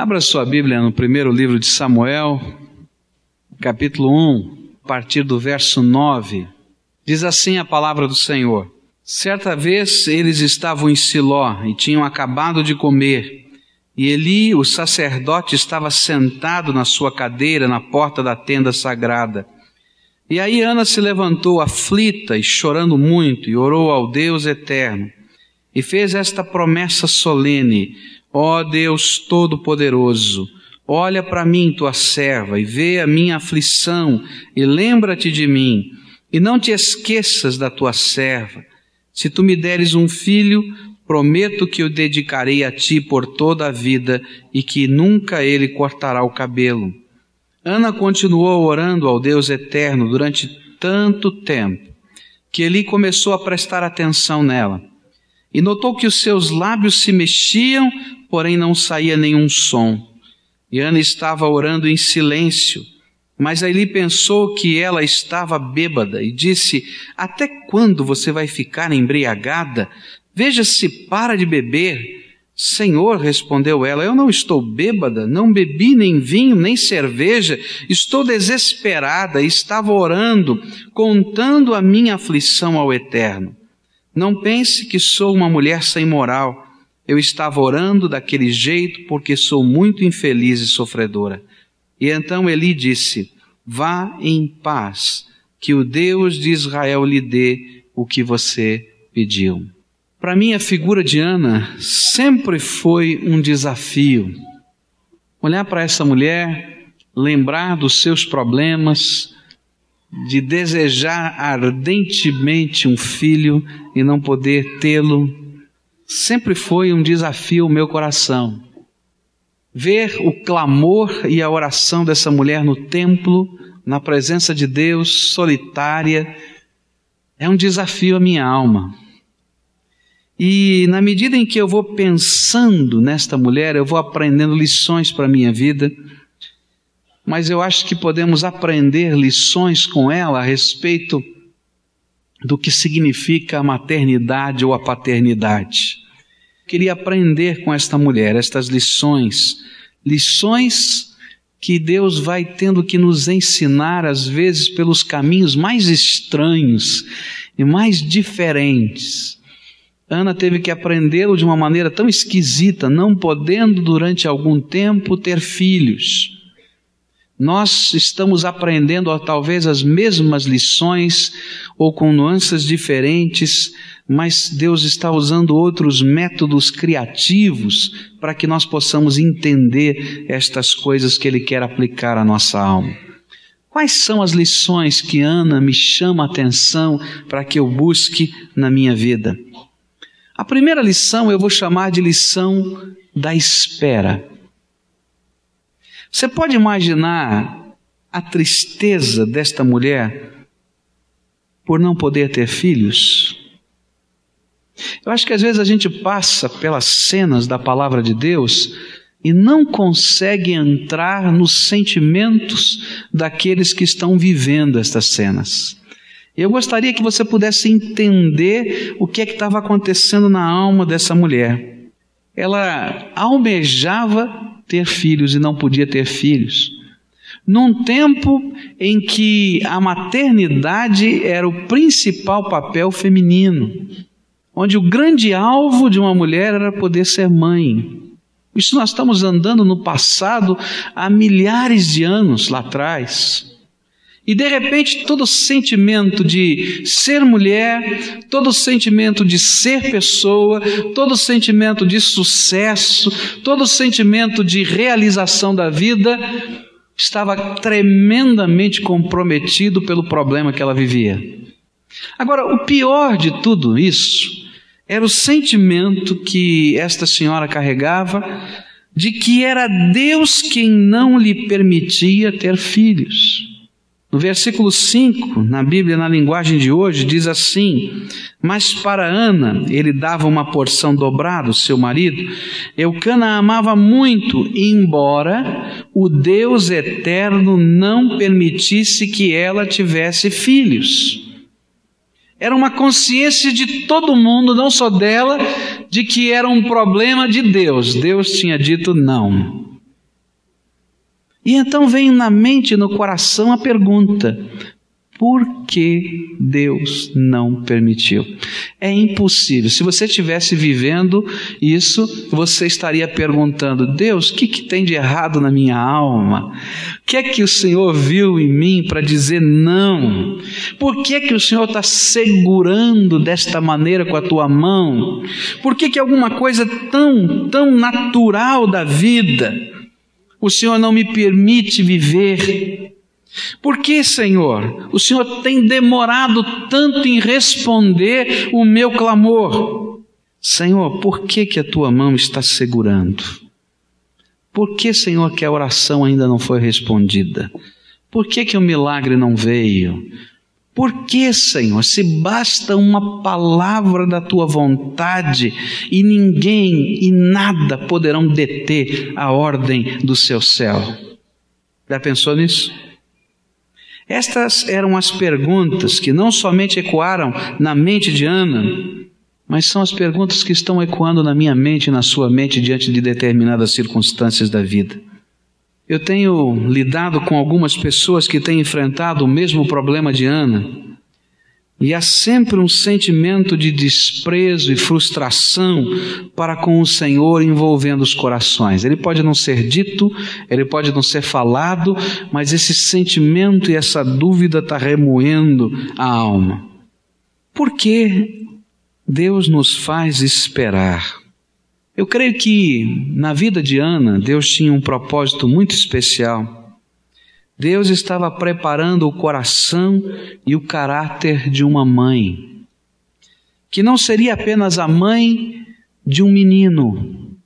Abra sua Bíblia no primeiro livro de Samuel, capítulo 1, a partir do verso 9. Diz assim a palavra do Senhor: Certa vez eles estavam em Siló e tinham acabado de comer. E Eli, o sacerdote, estava sentado na sua cadeira na porta da tenda sagrada. E aí Ana se levantou aflita e chorando muito e orou ao Deus eterno e fez esta promessa solene: Ó Deus Todo-Poderoso, olha para mim, tua serva, e vê a minha aflição, e lembra-te de mim, e não te esqueças da tua serva. Se tu me deres um filho, prometo que o dedicarei a ti por toda a vida e que nunca ele cortará o cabelo. Ana continuou orando ao Deus eterno durante tanto tempo que ele começou a prestar atenção nela e notou que os seus lábios se mexiam porém não saía nenhum som. E Ana estava orando em silêncio, mas Eli pensou que ela estava bêbada e disse: Até quando você vai ficar embriagada? Veja se para de beber. Senhor, respondeu ela, eu não estou bêbada, não bebi nem vinho, nem cerveja, estou desesperada, estava orando, contando a minha aflição ao Eterno. Não pense que sou uma mulher sem moral eu estava orando daquele jeito porque sou muito infeliz e sofredora. E então Eli disse: Vá em paz, que o Deus de Israel lhe dê o que você pediu. Para mim, a figura de Ana sempre foi um desafio. Olhar para essa mulher, lembrar dos seus problemas, de desejar ardentemente um filho e não poder tê-lo, sempre foi um desafio ao meu coração. Ver o clamor e a oração dessa mulher no templo, na presença de Deus, solitária, é um desafio à minha alma. E na medida em que eu vou pensando nesta mulher, eu vou aprendendo lições para a minha vida, mas eu acho que podemos aprender lições com ela a respeito do que significa a maternidade ou a paternidade. Queria aprender com esta mulher estas lições, lições que Deus vai tendo que nos ensinar, às vezes, pelos caminhos mais estranhos e mais diferentes. Ana teve que aprendê-lo de uma maneira tão esquisita, não podendo durante algum tempo ter filhos. Nós estamos aprendendo talvez as mesmas lições ou com nuances diferentes, mas Deus está usando outros métodos criativos para que nós possamos entender estas coisas que Ele quer aplicar à nossa alma. Quais são as lições que Ana me chama a atenção para que eu busque na minha vida? A primeira lição eu vou chamar de lição da espera. Você pode imaginar a tristeza desta mulher por não poder ter filhos? Eu acho que às vezes a gente passa pelas cenas da palavra de Deus e não consegue entrar nos sentimentos daqueles que estão vivendo estas cenas. Eu gostaria que você pudesse entender o que é que estava acontecendo na alma dessa mulher. Ela almejava ter filhos e não podia ter filhos. Num tempo em que a maternidade era o principal papel feminino, onde o grande alvo de uma mulher era poder ser mãe. Isso nós estamos andando no passado há milhares de anos lá atrás. E de repente, todo sentimento de ser mulher, todo sentimento de ser pessoa, todo sentimento de sucesso, todo sentimento de realização da vida, estava tremendamente comprometido pelo problema que ela vivia. Agora, o pior de tudo isso era o sentimento que esta senhora carregava de que era Deus quem não lhe permitia ter filhos. No versículo 5, na Bíblia, na linguagem de hoje, diz assim: Mas para Ana ele dava uma porção dobrada, seu marido. Eucana a amava muito, embora o Deus eterno não permitisse que ela tivesse filhos. Era uma consciência de todo mundo, não só dela, de que era um problema de Deus. Deus tinha dito não. E então vem na mente no coração a pergunta: por que Deus não permitiu? É impossível. Se você estivesse vivendo isso, você estaria perguntando: Deus, o que, que tem de errado na minha alma? O que é que o Senhor viu em mim para dizer não? Por que é que o Senhor está segurando desta maneira com a tua mão? Por que, que alguma coisa tão, tão natural da vida o Senhor não me permite viver? Por que, Senhor, o Senhor tem demorado tanto em responder o meu clamor? Senhor, por que, que a tua mão está segurando? Por que, Senhor, que a oração ainda não foi respondida? Por que, que o milagre não veio? Por que, Senhor, se basta uma palavra da tua vontade e ninguém e nada poderão deter a ordem do seu céu? Já pensou nisso? Estas eram as perguntas que não somente ecoaram na mente de Ana, mas são as perguntas que estão ecoando na minha mente e na sua mente diante de determinadas circunstâncias da vida. Eu tenho lidado com algumas pessoas que têm enfrentado o mesmo problema de Ana e há sempre um sentimento de desprezo e frustração para com o Senhor envolvendo os corações. Ele pode não ser dito, ele pode não ser falado, mas esse sentimento e essa dúvida está remoendo a alma. Por que Deus nos faz esperar? Eu creio que na vida de Ana, Deus tinha um propósito muito especial. Deus estava preparando o coração e o caráter de uma mãe, que não seria apenas a mãe de um menino,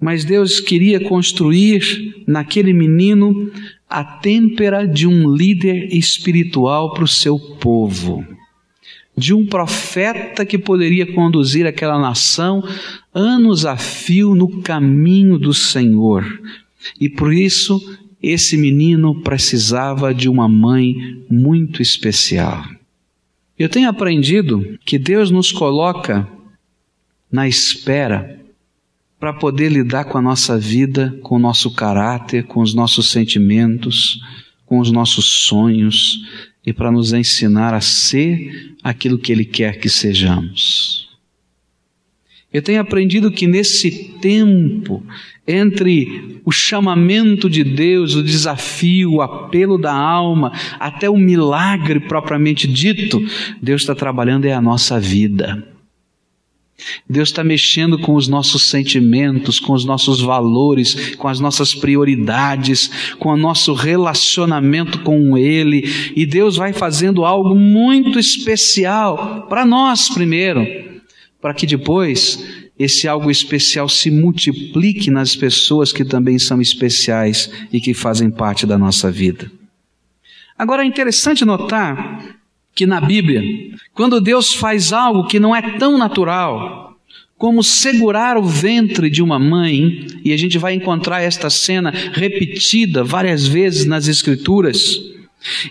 mas Deus queria construir naquele menino a têmpera de um líder espiritual para o seu povo, de um profeta que poderia conduzir aquela nação anos a fio no caminho do Senhor. E por isso esse menino precisava de uma mãe muito especial. Eu tenho aprendido que Deus nos coloca na espera para poder lidar com a nossa vida, com o nosso caráter, com os nossos sentimentos, com os nossos sonhos e para nos ensinar a ser aquilo que Ele quer que sejamos. Eu tenho aprendido que nesse tempo entre o chamamento de Deus, o desafio, o apelo da alma, até o milagre propriamente dito, Deus está trabalhando é a nossa vida. Deus está mexendo com os nossos sentimentos, com os nossos valores, com as nossas prioridades, com o nosso relacionamento com Ele, e Deus vai fazendo algo muito especial para nós primeiro para que depois esse algo especial se multiplique nas pessoas que também são especiais e que fazem parte da nossa vida. Agora é interessante notar que na Bíblia, quando Deus faz algo que não é tão natural, como segurar o ventre de uma mãe, e a gente vai encontrar esta cena repetida várias vezes nas Escrituras,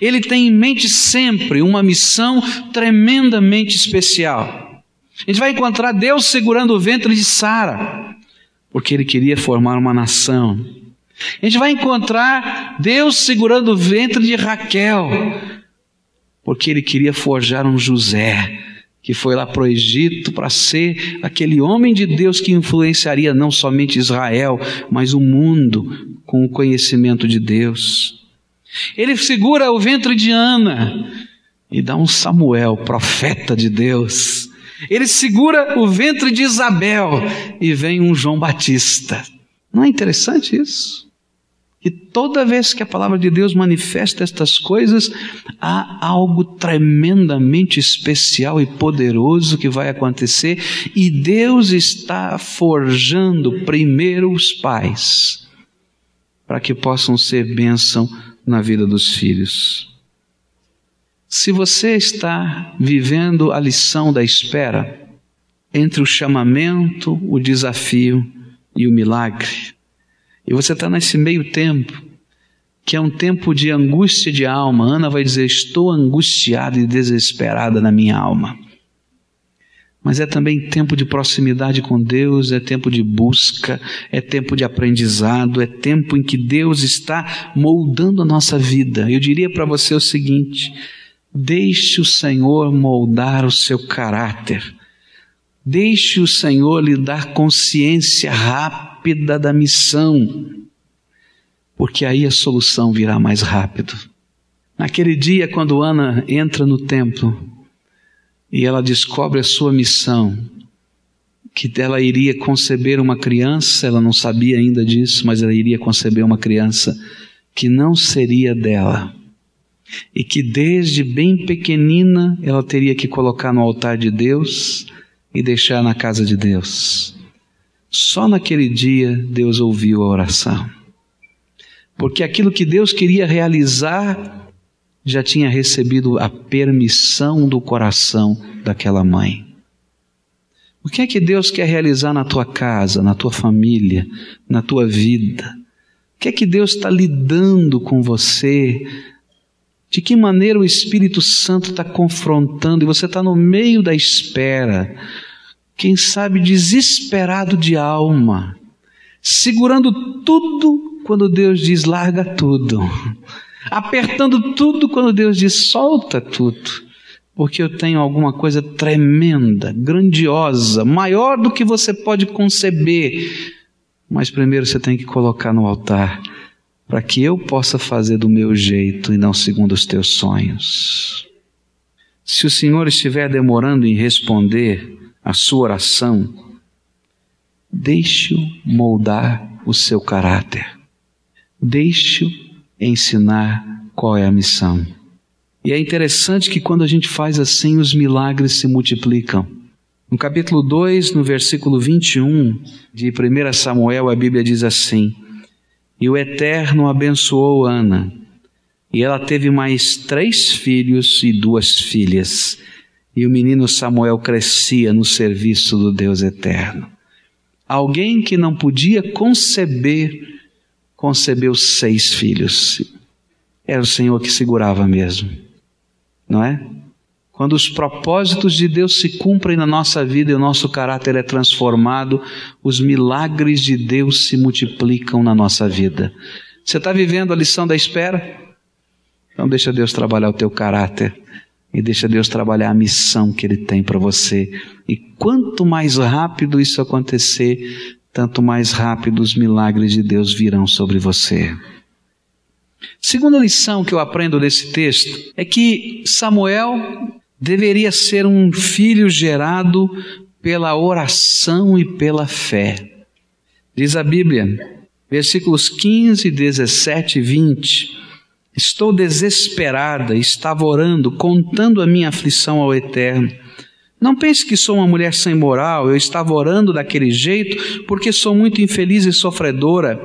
ele tem em mente sempre uma missão tremendamente especial. A gente vai encontrar Deus segurando o ventre de Sara, porque ele queria formar uma nação. A gente vai encontrar Deus segurando o ventre de Raquel, porque ele queria forjar um José, que foi lá para o Egito para ser aquele homem de Deus que influenciaria não somente Israel, mas o mundo com o conhecimento de Deus. Ele segura o ventre de Ana e dá um Samuel, profeta de Deus ele segura o ventre de Isabel e vem um João Batista. Não é interessante isso? E toda vez que a palavra de Deus manifesta estas coisas, há algo tremendamente especial e poderoso que vai acontecer, e Deus está forjando primeiro os pais, para que possam ser bênção na vida dos filhos. Se você está vivendo a lição da espera entre o chamamento, o desafio e o milagre, e você está nesse meio tempo, que é um tempo de angústia de alma, Ana vai dizer: Estou angustiada e desesperada na minha alma. mas é também tempo de proximidade com Deus, é tempo de busca, é tempo de aprendizado, é tempo em que Deus está moldando a nossa vida. Eu diria para você o seguinte: deixe o Senhor moldar o seu caráter. Deixe o Senhor lhe dar consciência rápida da missão, porque aí a solução virá mais rápido. Naquele dia, quando Ana entra no templo, e ela descobre a sua missão, que ela iria conceber uma criança, ela não sabia ainda disso, mas ela iria conceber uma criança que não seria dela. E que desde bem pequenina ela teria que colocar no altar de Deus e deixar na casa de Deus. Só naquele dia Deus ouviu a oração. Porque aquilo que Deus queria realizar já tinha recebido a permissão do coração daquela mãe. O que é que Deus quer realizar na tua casa, na tua família, na tua vida? O que é que Deus está lidando com você? De que maneira o Espírito Santo está confrontando e você está no meio da espera, quem sabe desesperado de alma, segurando tudo quando Deus diz larga tudo apertando tudo quando Deus diz solta tudo, porque eu tenho alguma coisa tremenda, grandiosa, maior do que você pode conceber. Mas primeiro você tem que colocar no altar para que eu possa fazer do meu jeito e não segundo os teus sonhos. Se o Senhor estiver demorando em responder a sua oração, deixe-o moldar o seu caráter. Deixe-o ensinar qual é a missão. E é interessante que quando a gente faz assim, os milagres se multiplicam. No capítulo 2, no versículo 21 de 1 Samuel, a Bíblia diz assim: E o Eterno abençoou Ana, e ela teve mais três filhos e duas filhas. E o menino Samuel crescia no serviço do Deus Eterno. Alguém que não podia conceber concebeu seis filhos. Era o Senhor que segurava mesmo, não é? Quando os propósitos de Deus se cumprem na nossa vida e o nosso caráter é transformado, os milagres de Deus se multiplicam na nossa vida. Você está vivendo a lição da espera? Então deixa Deus trabalhar o teu caráter e deixa Deus trabalhar a missão que Ele tem para você. E quanto mais rápido isso acontecer, tanto mais rápido os milagres de Deus virão sobre você. Segunda lição que eu aprendo desse texto é que Samuel deveria ser um filho gerado pela oração e pela fé. Diz a Bíblia, versículos 15, 17 e 20. Estou desesperada, estava orando, contando a minha aflição ao Eterno. Não pense que sou uma mulher sem moral, eu estava orando daquele jeito porque sou muito infeliz e sofredora.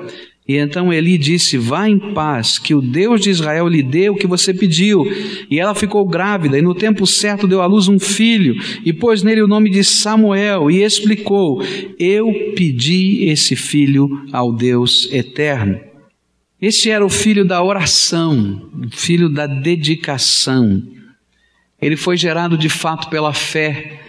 E então Eli disse: Vá em paz, que o Deus de Israel lhe dê o que você pediu. E ela ficou grávida, e no tempo certo deu à luz um filho, e pôs nele o nome de Samuel, e explicou: Eu pedi esse filho ao Deus eterno. Esse era o filho da oração, o filho da dedicação. Ele foi gerado de fato pela fé.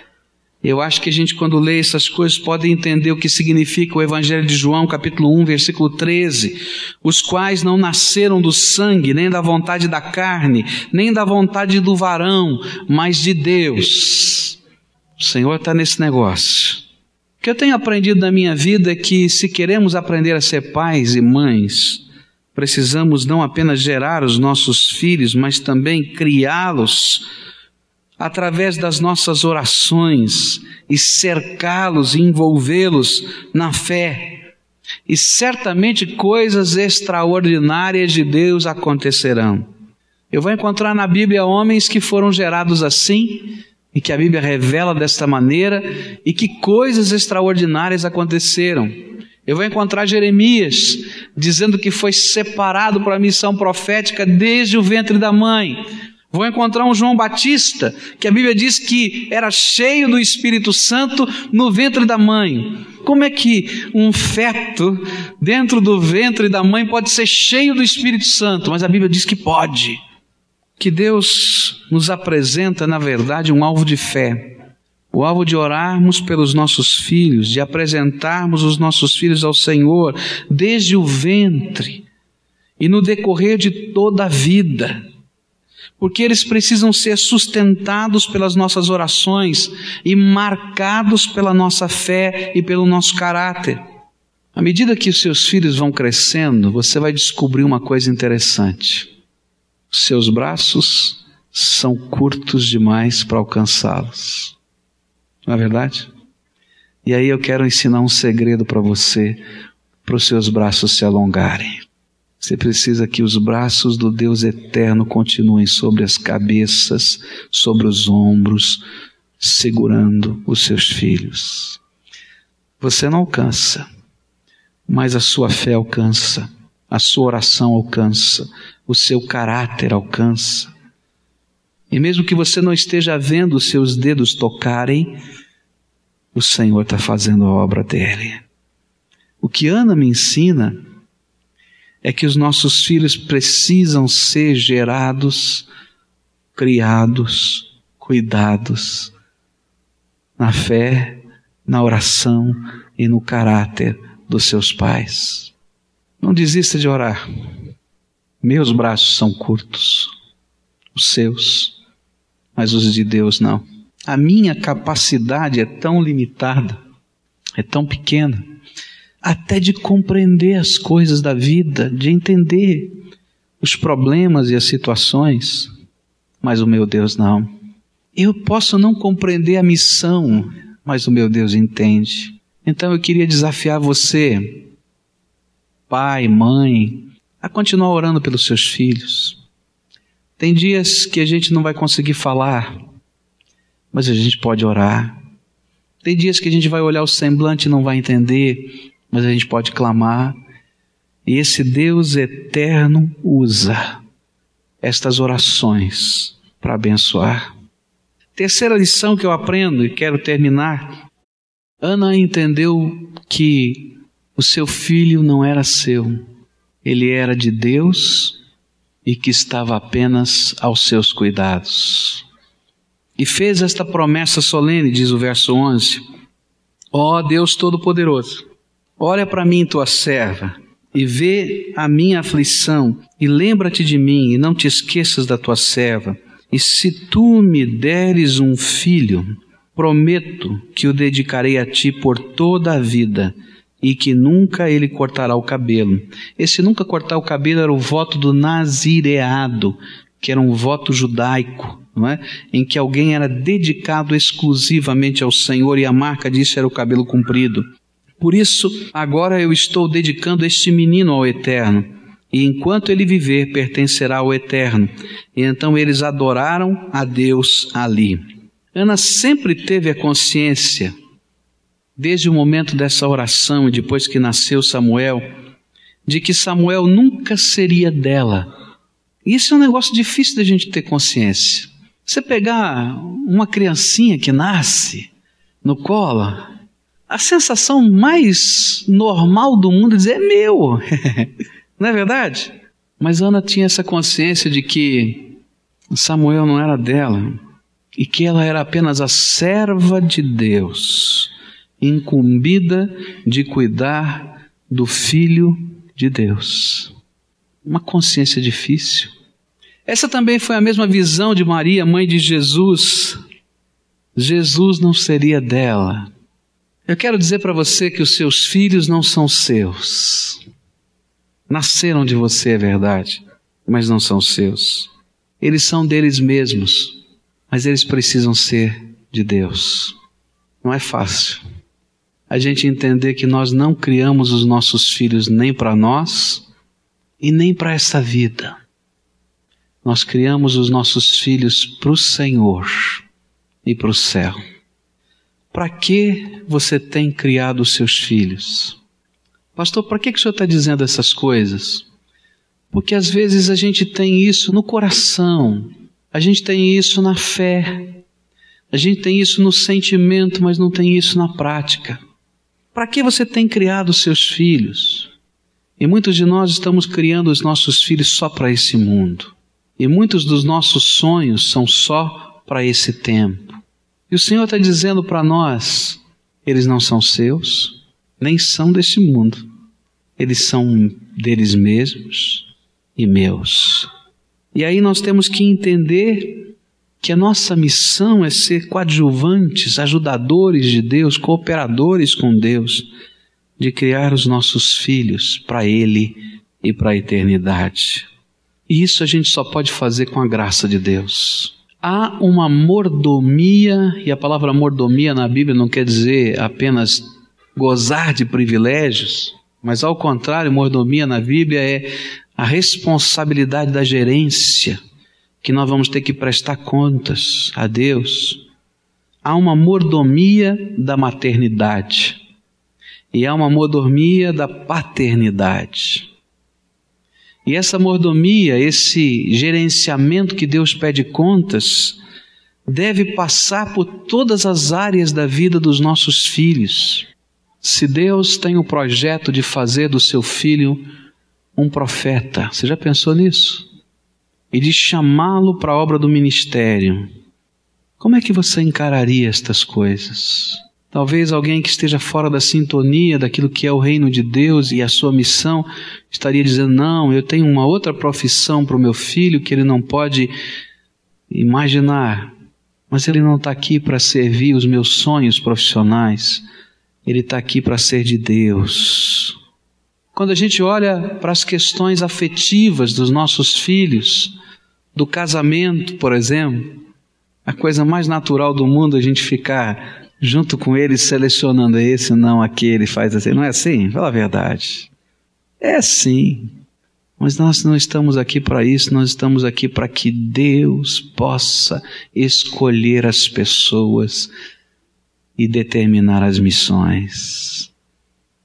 Eu acho que a gente, quando lê essas coisas, pode entender o que significa o Evangelho de João, capítulo 1, versículo 13. Os quais não nasceram do sangue, nem da vontade da carne, nem da vontade do varão, mas de Deus. O Senhor está nesse negócio. O que eu tenho aprendido na minha vida é que, se queremos aprender a ser pais e mães, precisamos não apenas gerar os nossos filhos, mas também criá-los através das nossas orações e cercá-los e envolvê-los na fé. E certamente coisas extraordinárias de Deus acontecerão. Eu vou encontrar na Bíblia homens que foram gerados assim, e que a Bíblia revela desta maneira, e que coisas extraordinárias aconteceram. Eu vou encontrar Jeremias dizendo que foi separado para a missão profética desde o ventre da mãe Vou encontrar um João Batista, que a Bíblia diz que era cheio do Espírito Santo no ventre da mãe. Como é que um feto dentro do ventre da mãe pode ser cheio do Espírito Santo? Mas a Bíblia diz que pode. Que Deus nos apresenta, na verdade, um alvo de fé. o alvo de orarmos pelos nossos filhos, de apresentarmos os nossos filhos ao Senhor desde o ventre e no decorrer de toda a vida. Porque eles precisam ser sustentados pelas nossas orações e marcados pela nossa fé e pelo nosso caráter. À medida que os seus filhos vão crescendo, você vai descobrir uma coisa interessante. Seus braços são curtos demais para alcançá-los. Não é verdade? E aí eu quero ensinar um segredo para você, para os seus braços se alongarem. Você precisa que os braços do Deus eterno continuem sobre as cabeças, sobre os ombros, segurando os seus filhos. Você não alcança, mas a sua fé alcança, a sua oração alcança, o seu caráter alcança. E mesmo que você não esteja vendo os seus dedos tocarem, o Senhor está fazendo a obra dele. O que Ana me ensina é que os nossos filhos precisam ser gerados, criados, cuidados na fé, na oração e no caráter dos seus pais. Não desista de orar. Meus braços são curtos, os seus, mas os de Deus não. A minha capacidade é tão limitada, é tão pequena, até de compreender as coisas da vida, de entender os problemas e as situações, mas o meu Deus não. Eu posso não compreender a missão, mas o meu Deus entende. Então eu queria desafiar você, pai, mãe, a continuar orando pelos seus filhos. Tem dias que a gente não vai conseguir falar, mas a gente pode orar. Tem dias que a gente vai olhar o semblante e não vai entender, mas a gente pode clamar. E esse Deus eterno usa estas orações para abençoar. Terceira lição que eu aprendo e quero terminar. Ana entendeu que o seu filho não era seu, ele era de Deus e que estava apenas aos seus cuidados. E fez esta promessa solene, diz o verso 11: Ó oh, Deus Todo-Poderoso, olha para mim, tua serva, e vê a minha aflição, e lembra-te de mim, e não te esqueças da tua serva. E se tu me deres um filho, prometo que o dedicarei a ti por toda a vida, e que nunca ele cortará o cabelo. Esse nunca cortar o cabelo era o voto do nazireado, que era um voto judaico não é? em que alguém era dedicado exclusivamente ao Senhor e a marca disso era o cabelo comprido. Por isso, agora eu estou dedicando este menino ao Eterno, e enquanto ele viver, pertencerá ao Eterno. E então eles adoraram a Deus ali. Ana sempre teve a consciência, desde o momento dessa oração e depois que nasceu Samuel, de que Samuel nunca seria dela. Isso é um negócio difícil da gente ter consciência. Você pegar uma criancinha que nasce no colo, a sensação mais normal do mundo é dizer é meu. não é verdade? Mas Ana tinha essa consciência de que Samuel não era dela e que ela era apenas a serva de Deus, incumbida de cuidar do filho de Deus. Uma consciência difícil. Essa também foi a mesma visão de Maria, mãe de Jesus. Jesus não seria dela. Eu quero dizer para você que os seus filhos não são seus. Nasceram de você, é verdade, mas não são seus. Eles são deles mesmos, mas eles precisam ser de Deus. Não é fácil. A gente entender que nós não criamos os nossos filhos nem para nós e nem para essa vida nós criamos os nossos filhos para o Senhor e para o céu. Para que você tem criado os seus filhos? Pastor, para que, que o senhor está dizendo essas coisas? Porque às vezes a gente tem isso no coração, a gente tem isso na fé, a gente tem isso no sentimento, mas não tem isso na prática. Para que você tem criado os seus filhos? E muitos de nós estamos criando os nossos filhos só para esse mundo. E muitos dos nossos sonhos são só para esse tempo. E o Senhor está dizendo para nós: eles não são seus, nem são deste mundo, eles são deles mesmos e meus. E aí nós temos que entender que a nossa missão é ser coadjuvantes, ajudadores de Deus, cooperadores com Deus, de criar os nossos filhos para Ele e para a eternidade. E isso a gente só pode fazer com a graça de Deus. Há uma mordomia, e a palavra mordomia na Bíblia não quer dizer apenas gozar de privilégios, mas ao contrário, mordomia na Bíblia é a responsabilidade da gerência, que nós vamos ter que prestar contas a Deus. Há uma mordomia da maternidade e há uma mordomia da paternidade. E essa mordomia, esse gerenciamento que Deus pede contas, deve passar por todas as áreas da vida dos nossos filhos. Se Deus tem o projeto de fazer do seu filho um profeta, você já pensou nisso? E de chamá-lo para a obra do ministério, como é que você encararia estas coisas? Talvez alguém que esteja fora da sintonia daquilo que é o reino de Deus e a sua missão estaria dizendo: Não, eu tenho uma outra profissão para o meu filho que ele não pode imaginar, mas ele não está aqui para servir os meus sonhos profissionais, ele está aqui para ser de Deus. Quando a gente olha para as questões afetivas dos nossos filhos, do casamento, por exemplo, a coisa mais natural do mundo é a gente ficar junto com ele selecionando esse, não aquele, faz assim. Não é assim? Fala a verdade. É assim. Mas nós não estamos aqui para isso, nós estamos aqui para que Deus possa escolher as pessoas e determinar as missões.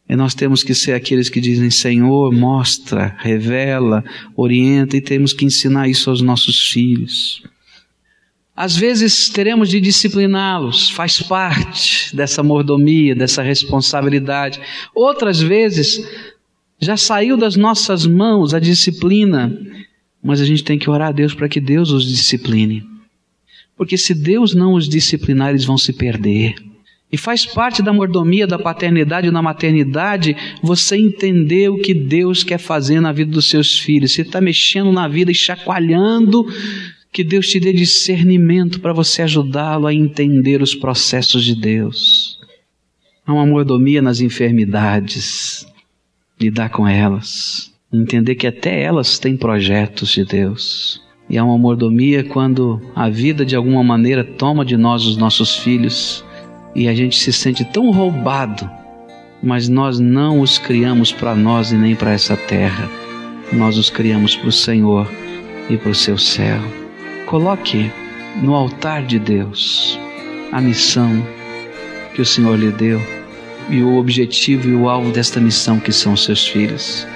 E nós temos que ser aqueles que dizem: Senhor, mostra, revela, orienta, e temos que ensinar isso aos nossos filhos. Às vezes teremos de discipliná-los, faz parte dessa mordomia, dessa responsabilidade. Outras vezes já saiu das nossas mãos a disciplina, mas a gente tem que orar a Deus para que Deus os discipline. Porque se Deus não os disciplinar, eles vão se perder. E faz parte da mordomia, da paternidade e da maternidade você entender o que Deus quer fazer na vida dos seus filhos. Você está mexendo na vida e chacoalhando que Deus te dê discernimento para você ajudá-lo a entender os processos de Deus. Há uma mordomia nas enfermidades, lidar com elas, entender que até elas têm projetos de Deus. E há uma mordomia quando a vida de alguma maneira toma de nós os nossos filhos e a gente se sente tão roubado, mas nós não os criamos para nós e nem para essa terra. Nós os criamos para o Senhor e para o seu céu. Coloque no altar de Deus a missão que o Senhor lhe deu e o objetivo e o alvo desta missão que são seus filhos.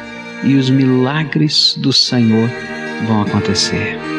E os milagres do Senhor vão acontecer.